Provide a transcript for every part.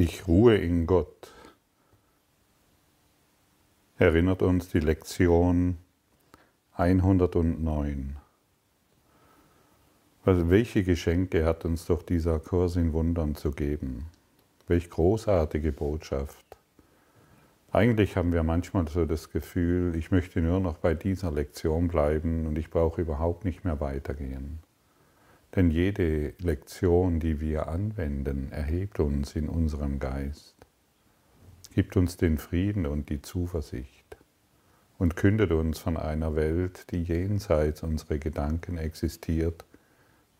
Ich ruhe in Gott. Erinnert uns die Lektion 109. Also welche Geschenke hat uns doch dieser Kurs in Wundern zu geben? Welch großartige Botschaft. Eigentlich haben wir manchmal so das Gefühl, ich möchte nur noch bei dieser Lektion bleiben und ich brauche überhaupt nicht mehr weitergehen. Denn jede Lektion, die wir anwenden, erhebt uns in unserem Geist, gibt uns den Frieden und die Zuversicht und kündet uns von einer Welt, die jenseits unserer Gedanken existiert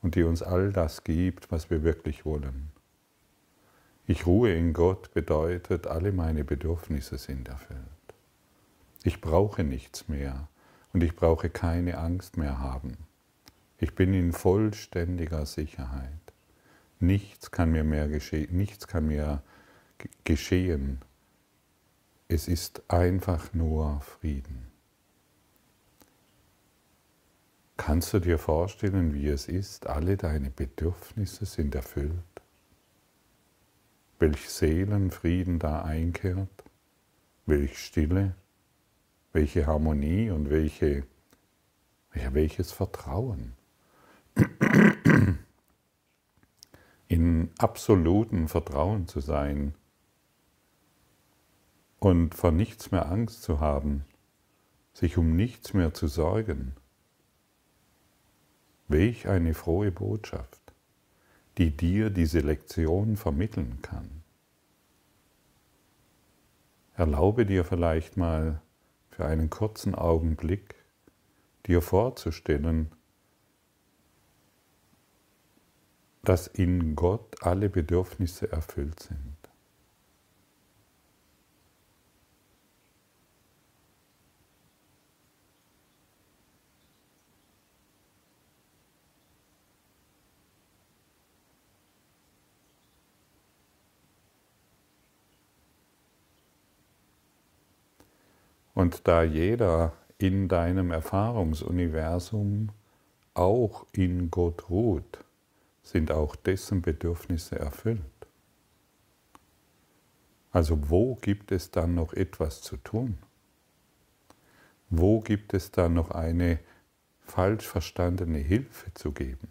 und die uns all das gibt, was wir wirklich wollen. Ich ruhe in Gott bedeutet, alle meine Bedürfnisse sind erfüllt. Ich brauche nichts mehr und ich brauche keine Angst mehr haben. Ich bin in vollständiger Sicherheit. Nichts kann mir mehr geschehen, nichts kann mir geschehen. Es ist einfach nur Frieden. Kannst du dir vorstellen, wie es ist? Alle deine Bedürfnisse sind erfüllt. Welch Seelenfrieden da einkehrt, welch Stille, welche Harmonie und welche, welches Vertrauen in absolutem Vertrauen zu sein und vor nichts mehr Angst zu haben, sich um nichts mehr zu sorgen. Welch eine frohe Botschaft, die dir diese Lektion vermitteln kann. Erlaube dir vielleicht mal für einen kurzen Augenblick dir vorzustellen, dass in Gott alle Bedürfnisse erfüllt sind. Und da jeder in deinem Erfahrungsuniversum auch in Gott ruht, sind auch dessen Bedürfnisse erfüllt. Also wo gibt es dann noch etwas zu tun? Wo gibt es dann noch eine falsch verstandene Hilfe zu geben?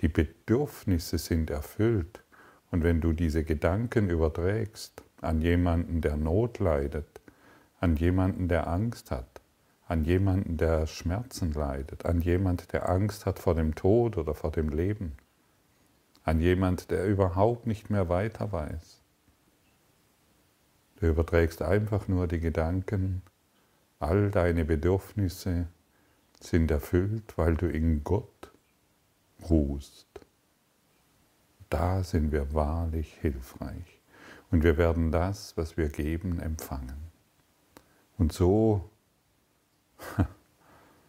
Die Bedürfnisse sind erfüllt und wenn du diese Gedanken überträgst an jemanden, der Not leidet, an jemanden, der Angst hat, an jemanden, der Schmerzen leidet, an jemanden, der Angst hat vor dem Tod oder vor dem Leben, an jemanden, der überhaupt nicht mehr weiter weiß. Du überträgst einfach nur die Gedanken, all deine Bedürfnisse sind erfüllt, weil du in Gott ruhst. Da sind wir wahrlich hilfreich und wir werden das, was wir geben, empfangen. Und so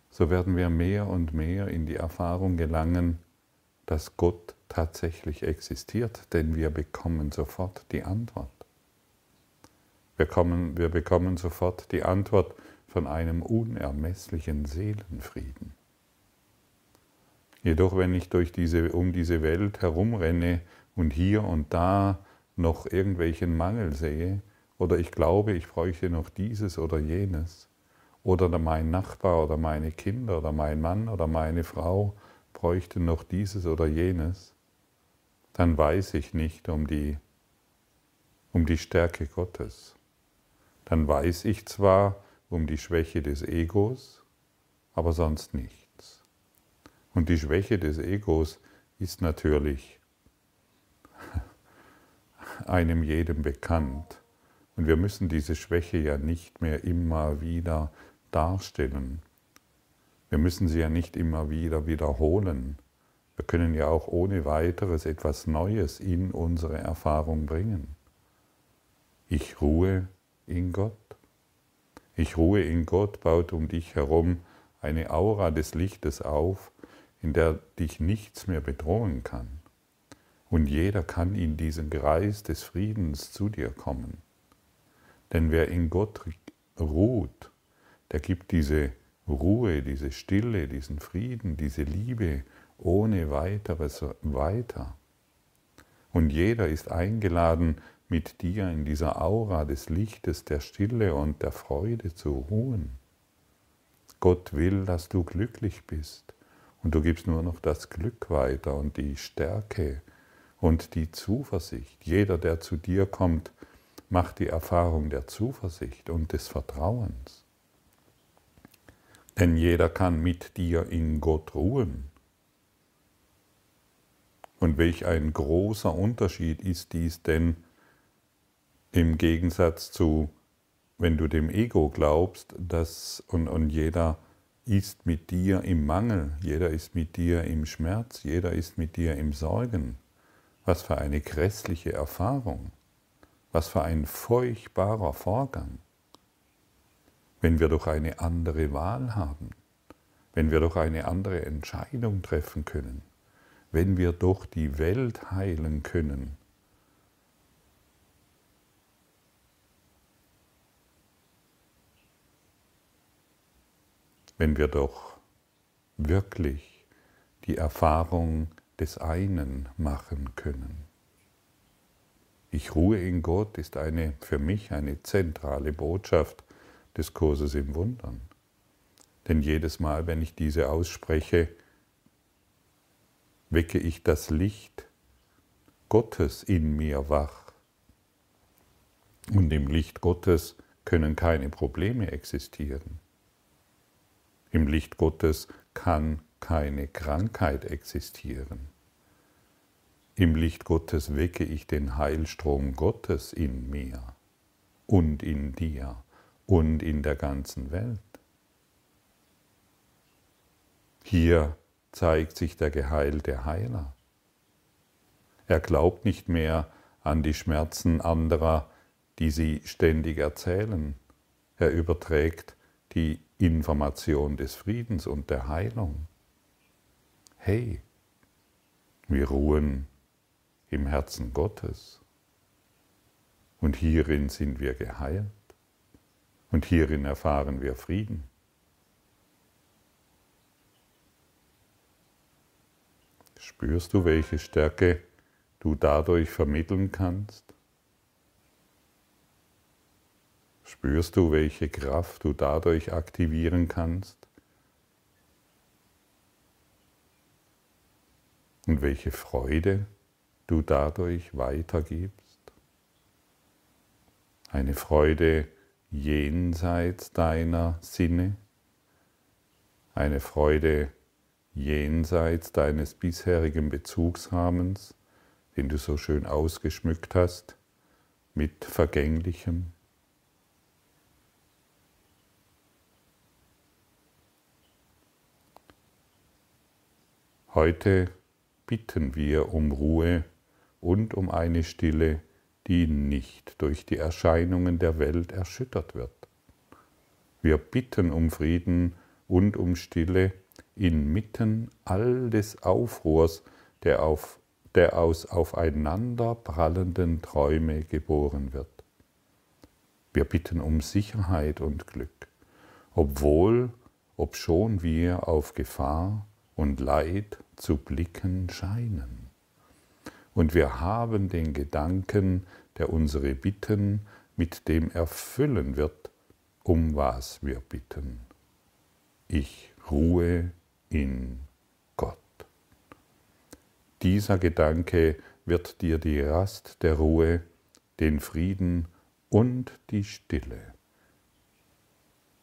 so werden wir mehr und mehr in die Erfahrung gelangen, dass Gott tatsächlich existiert, denn wir bekommen sofort die Antwort. Wir, kommen, wir bekommen sofort die Antwort von einem unermesslichen Seelenfrieden. Jedoch, wenn ich durch diese, um diese Welt herumrenne und hier und da noch irgendwelchen Mangel sehe, oder ich glaube, ich bräuchte noch dieses oder jenes, oder mein Nachbar oder meine Kinder oder mein Mann oder meine Frau bräuchten noch dieses oder jenes, dann weiß ich nicht um die, um die Stärke Gottes. Dann weiß ich zwar um die Schwäche des Egos, aber sonst nichts. Und die Schwäche des Egos ist natürlich einem jedem bekannt. Und wir müssen diese Schwäche ja nicht mehr immer wieder darstellen. Wir müssen sie ja nicht immer wieder wiederholen. Wir können ja auch ohne weiteres etwas Neues in unsere Erfahrung bringen. Ich ruhe in Gott. Ich ruhe in Gott baut um dich herum eine Aura des Lichtes auf, in der dich nichts mehr bedrohen kann. Und jeder kann in diesen Kreis des Friedens zu dir kommen. Denn wer in Gott ruht, der gibt diese Ruhe, diese Stille, diesen Frieden, diese Liebe ohne weiteres weiter. Und jeder ist eingeladen, mit dir in dieser Aura des Lichtes, der Stille und der Freude zu ruhen. Gott will, dass du glücklich bist. Und du gibst nur noch das Glück weiter und die Stärke und die Zuversicht. Jeder, der zu dir kommt, macht die Erfahrung der Zuversicht und des Vertrauens. Denn jeder kann mit dir in Gott ruhen. Und welch ein großer Unterschied ist dies denn im Gegensatz zu, wenn du dem Ego glaubst, dass und, und jeder ist mit dir im Mangel, jeder ist mit dir im Schmerz, jeder ist mit dir im Sorgen. Was für eine grässliche Erfahrung, was für ein furchtbarer Vorgang, wenn wir doch eine andere Wahl haben, wenn wir doch eine andere Entscheidung treffen können, wenn wir doch die Welt heilen können. Wenn wir doch wirklich die Erfahrung des einen machen können. Ich ruhe in Gott ist eine für mich eine zentrale Botschaft des Kurses im Wundern. Denn jedes Mal, wenn ich diese ausspreche, wecke ich das Licht Gottes in mir wach. Und im Licht Gottes können keine Probleme existieren. Im Licht Gottes kann keine Krankheit existieren. Im Licht Gottes wecke ich den Heilstrom Gottes in mir und in dir und in der ganzen Welt. Hier zeigt sich der geheilte Heiler. Er glaubt nicht mehr an die Schmerzen anderer, die sie ständig erzählen. Er überträgt die Information des Friedens und der Heilung hey, wir ruhen im Herzen Gottes und hierin sind wir geheilt und hierin erfahren wir Frieden. Spürst du, welche Stärke du dadurch vermitteln kannst? Spürst du, welche Kraft du dadurch aktivieren kannst? und welche Freude du dadurch weitergibst. Eine Freude jenseits deiner Sinne, eine Freude jenseits deines bisherigen Bezugsrahmens, den du so schön ausgeschmückt hast mit Vergänglichem. Heute bitten wir um Ruhe und um eine Stille, die nicht durch die Erscheinungen der Welt erschüttert wird. Wir bitten um Frieden und um Stille inmitten all des Aufruhrs, der, auf, der aus aufeinander prallenden Träume geboren wird. Wir bitten um Sicherheit und Glück, obwohl, obschon wir auf Gefahr und Leid zu blicken scheinen. Und wir haben den Gedanken, der unsere Bitten mit dem erfüllen wird, um was wir bitten. Ich ruhe in Gott. Dieser Gedanke wird dir die Rast der Ruhe, den Frieden und die Stille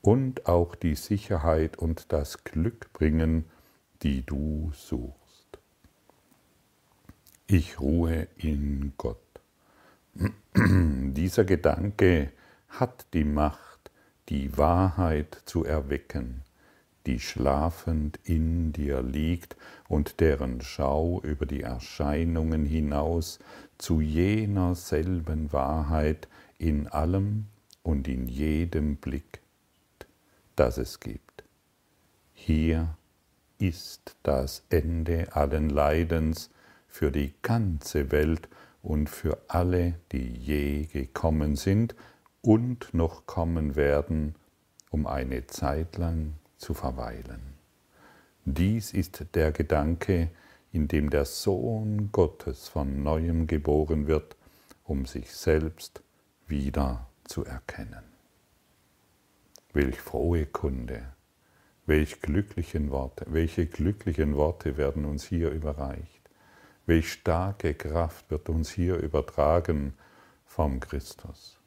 und auch die Sicherheit und das Glück bringen, die du suchst. Ich ruhe in Gott. Dieser Gedanke hat die Macht, die Wahrheit zu erwecken, die schlafend in dir liegt und deren Schau über die Erscheinungen hinaus zu jener selben Wahrheit in allem und in jedem Blick, das es gibt. Hier ist das Ende allen Leidens für die ganze Welt und für alle, die je gekommen sind und noch kommen werden, um eine Zeit lang zu verweilen. Dies ist der Gedanke, in dem der Sohn Gottes von neuem geboren wird, um sich selbst wieder zu erkennen. Welch frohe Kunde, welch glücklichen Worte, welche glücklichen Worte werden uns hier überreicht, welch starke Kraft wird uns hier übertragen vom Christus.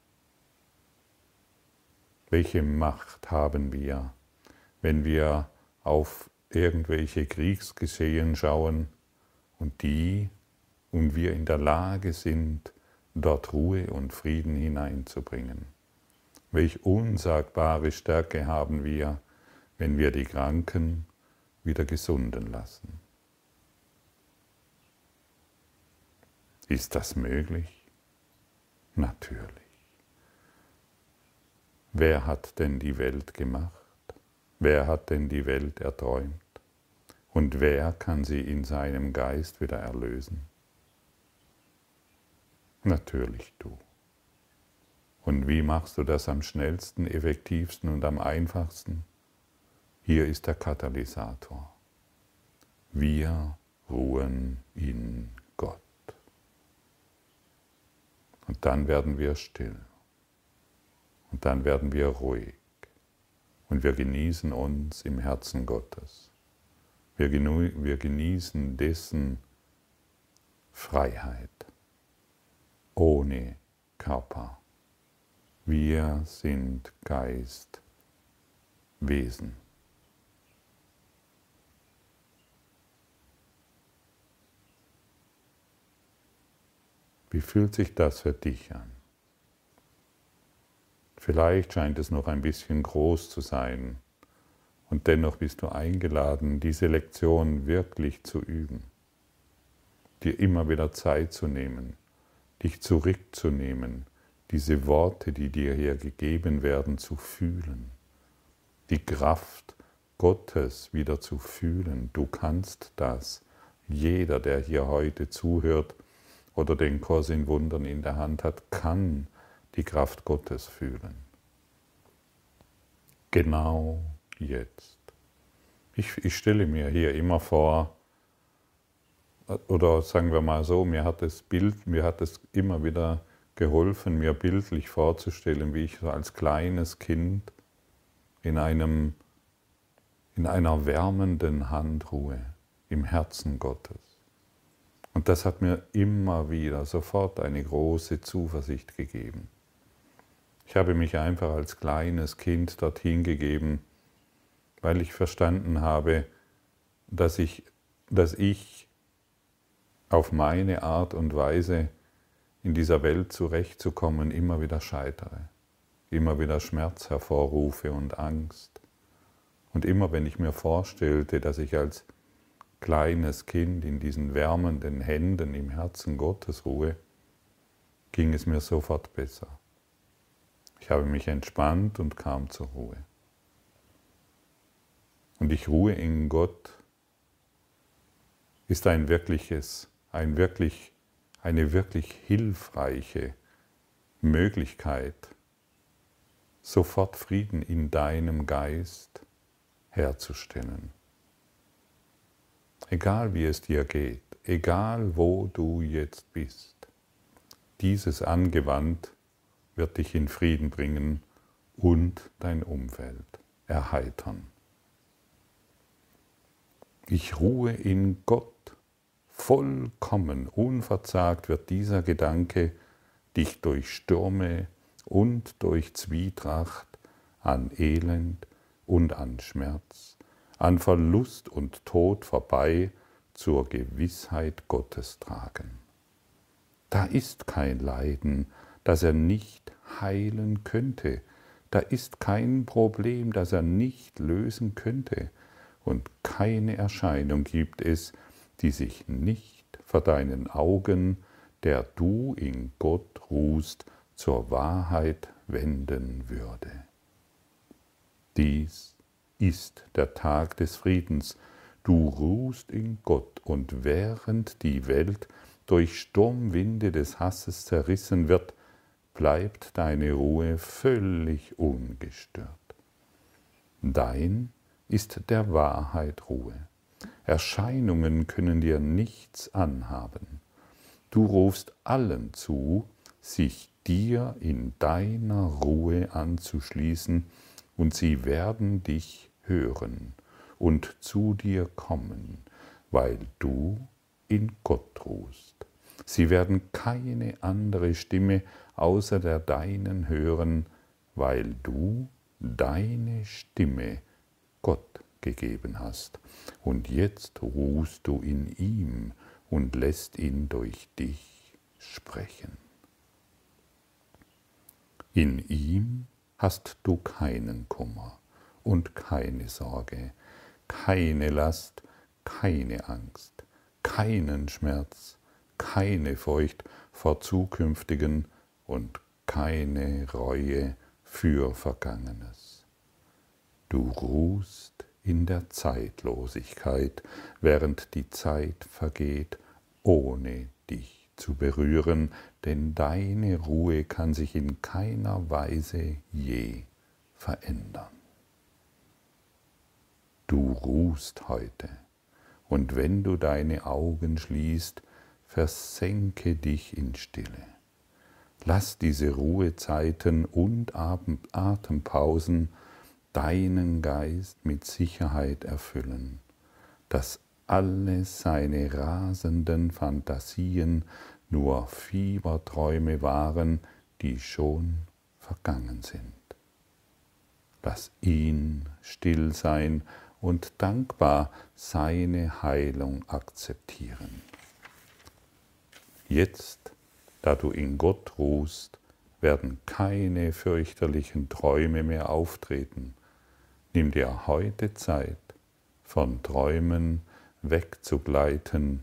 Welche Macht haben wir, wenn wir auf irgendwelche Kriegsgeschehen schauen und die und wir in der Lage sind, dort Ruhe und Frieden hineinzubringen. Welch unsagbare Stärke haben wir, wenn wir die Kranken wieder gesunden lassen. Ist das möglich? Natürlich. Wer hat denn die Welt gemacht? Wer hat denn die Welt erträumt? Und wer kann sie in seinem Geist wieder erlösen? Natürlich du. Und wie machst du das am schnellsten, effektivsten und am einfachsten? Hier ist der Katalysator. Wir ruhen in Gott. Und dann werden wir still. Und dann werden wir ruhig. Und wir genießen uns im Herzen Gottes. Wir, genießen dessen Freiheit ohne Körper. Wir sind Geistwesen. Wie fühlt sich das für dich an? Vielleicht scheint es noch ein bisschen groß zu sein und dennoch bist du eingeladen, diese Lektion wirklich zu üben, dir immer wieder Zeit zu nehmen, dich zurückzunehmen, diese Worte, die dir hier gegeben werden, zu fühlen, die Kraft Gottes wieder zu fühlen. Du kannst das. Jeder, der hier heute zuhört oder den Kurs in Wundern in der Hand hat, kann die Kraft Gottes fühlen. Genau jetzt. Ich, ich stelle mir hier immer vor, oder sagen wir mal so, mir hat das Bild, mir hat es immer wieder geholfen, mir bildlich vorzustellen, wie ich so als kleines Kind in, einem, in einer wärmenden Hand ruhe, im Herzen Gottes. Und das hat mir immer wieder sofort eine große Zuversicht gegeben. Ich habe mich einfach als kleines Kind dorthin gegeben, weil ich verstanden habe, dass ich, dass ich auf meine Art und Weise in dieser Welt zurechtzukommen immer wieder scheitere, immer wieder Schmerz hervorrufe und Angst. Und immer wenn ich mir vorstellte, dass ich als kleines Kind in diesen wärmenden Händen im Herzen Gottes ruhe, ging es mir sofort besser. Ich habe mich entspannt und kam zur Ruhe. Und ich ruhe in Gott ist ein wirkliches ein wirklich, eine wirklich hilfreiche Möglichkeit, sofort Frieden in deinem Geist herzustellen. Egal wie es dir geht, egal wo du jetzt bist, dieses angewandt wird dich in Frieden bringen und dein Umfeld erheitern. Ich ruhe in Gott Vollkommen unverzagt wird dieser Gedanke dich durch Stürme und durch Zwietracht an Elend und an Schmerz, an Verlust und Tod vorbei zur Gewissheit Gottes tragen. Da ist kein Leiden, das er nicht heilen könnte, da ist kein Problem, das er nicht lösen könnte, und keine Erscheinung gibt es, die sich nicht vor deinen Augen, der du in Gott ruhst, zur Wahrheit wenden würde. Dies ist der Tag des Friedens. Du ruhst in Gott und während die Welt durch Sturmwinde des Hasses zerrissen wird, bleibt deine Ruhe völlig ungestört. Dein ist der Wahrheit Ruhe. Erscheinungen können dir nichts anhaben. Du rufst allen zu, sich dir in deiner Ruhe anzuschließen, und sie werden dich hören und zu dir kommen, weil du in Gott ruhst. Sie werden keine andere Stimme außer der deinen hören, weil du deine Stimme Gott gegeben hast. Und jetzt ruhst du in ihm und lässt ihn durch dich sprechen. In ihm hast du keinen Kummer und keine Sorge, keine Last, keine Angst, keinen Schmerz, keine Furcht vor zukünftigen und keine Reue für Vergangenes. Du ruhst in der Zeitlosigkeit, während die Zeit vergeht, ohne dich zu berühren, denn deine Ruhe kann sich in keiner Weise je verändern. Du ruhst heute, und wenn du deine Augen schließt, versenke dich in Stille. Lass diese Ruhezeiten und Atempausen deinen Geist mit Sicherheit erfüllen, dass alle seine rasenden Fantasien nur Fieberträume waren, die schon vergangen sind. Lass ihn still sein und dankbar seine Heilung akzeptieren. Jetzt, da du in Gott ruhst, werden keine fürchterlichen Träume mehr auftreten, Nimm dir heute Zeit, von Träumen wegzugleiten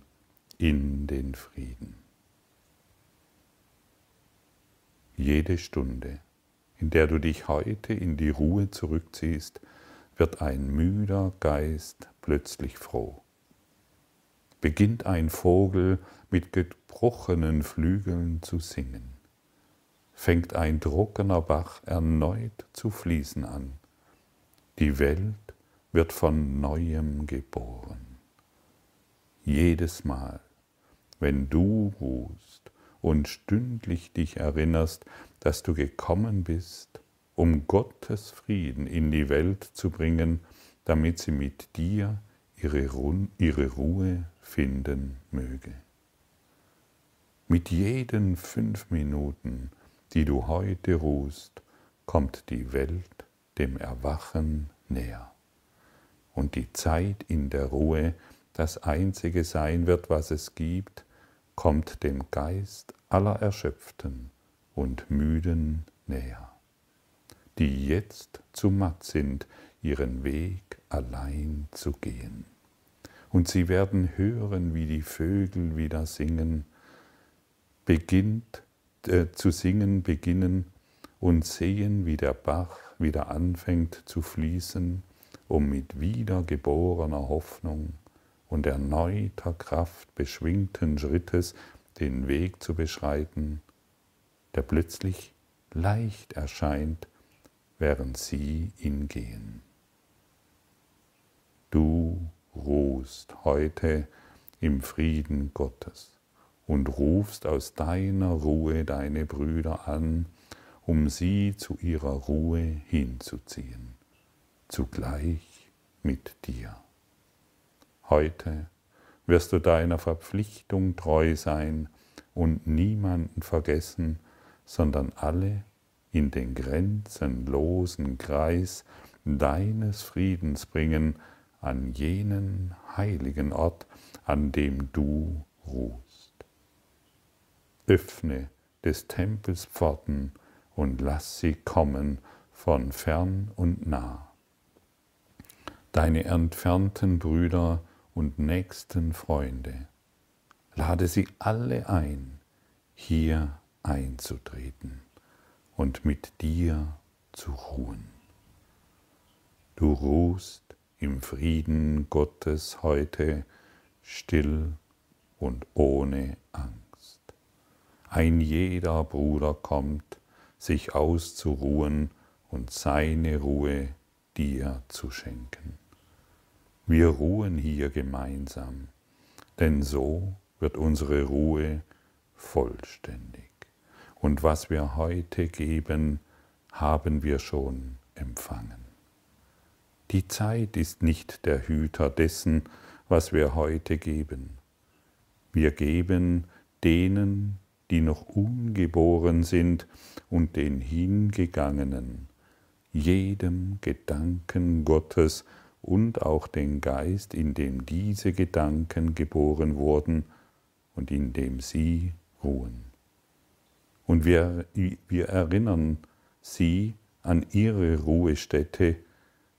in den Frieden. Jede Stunde, in der du dich heute in die Ruhe zurückziehst, wird ein müder Geist plötzlich froh. Beginnt ein Vogel mit gebrochenen Flügeln zu singen, fängt ein trockener Bach erneut zu fließen an, die Welt wird von neuem geboren. Jedes Mal, wenn du ruhst und stündlich dich erinnerst, dass du gekommen bist, um Gottes Frieden in die Welt zu bringen, damit sie mit dir ihre, Ruhe finden möge. Mit jeden fünf Minuten, die du heute ruhst, kommt die Welt dem Erwachen näher. Und die Zeit in der Ruhe, das einzige sein wird, was es gibt, kommt dem Geist aller Erschöpften und Müden näher, die jetzt zu matt sind, ihren Weg allein zu gehen. Und sie werden hören, wie die Vögel wieder singen, beginnt äh, zu singen beginnen und sehen, wie der Bach wieder anfängt zu fließen, um mit wiedergeborener Hoffnung und erneuter Kraft beschwingten Schrittes den Weg zu beschreiten, der plötzlich leicht erscheint, während sie ihn gehen. Du ruhst heute im Frieden Gottes und rufst aus deiner Ruhe deine Brüder an, um sie zu ihrer Ruhe hinzuziehen, zugleich mit dir. Heute wirst du deiner Verpflichtung treu sein und niemanden vergessen, sondern alle in den grenzenlosen Kreis deines Friedens bringen an jenen heiligen Ort, an dem du ruhst. Öffne des Tempels Pforten und lass sie kommen von fern und nah. Deine entfernten Brüder und nächsten Freunde, lade sie alle ein, hier einzutreten und mit dir zu ruhen. Du ruhst im Frieden Gottes heute still und ohne Angst. Ein jeder Bruder kommt, sich auszuruhen und seine Ruhe dir zu schenken. Wir ruhen hier gemeinsam, denn so wird unsere Ruhe vollständig. Und was wir heute geben, haben wir schon empfangen. Die Zeit ist nicht der Hüter dessen, was wir heute geben. Wir geben denen, die noch ungeboren sind und den Hingegangenen, jedem Gedanken Gottes und auch den Geist, in dem diese Gedanken geboren wurden und in dem sie ruhen. Und wir, wir erinnern sie an ihre Ruhestätte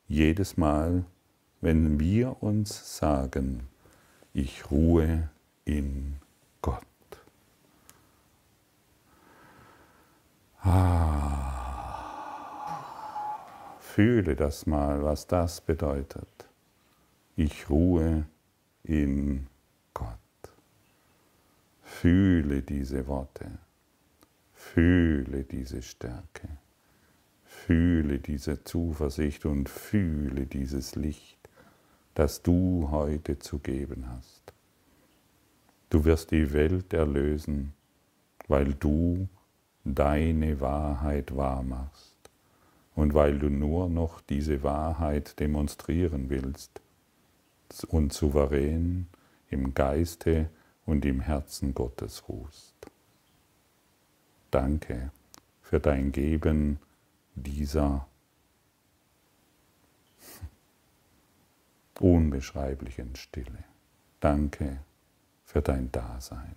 jedes Mal, wenn wir uns sagen, ich ruhe in Gott. Ah, fühle das mal, was das bedeutet. Ich ruhe in Gott. Fühle diese Worte. Fühle diese Stärke. Fühle diese Zuversicht und fühle dieses Licht, das du heute zu geben hast. Du wirst die Welt erlösen, weil du deine Wahrheit wahrmachst und weil du nur noch diese Wahrheit demonstrieren willst und souverän im Geiste und im Herzen Gottes ruhst. Danke für dein Geben dieser unbeschreiblichen Stille. Danke für dein Dasein.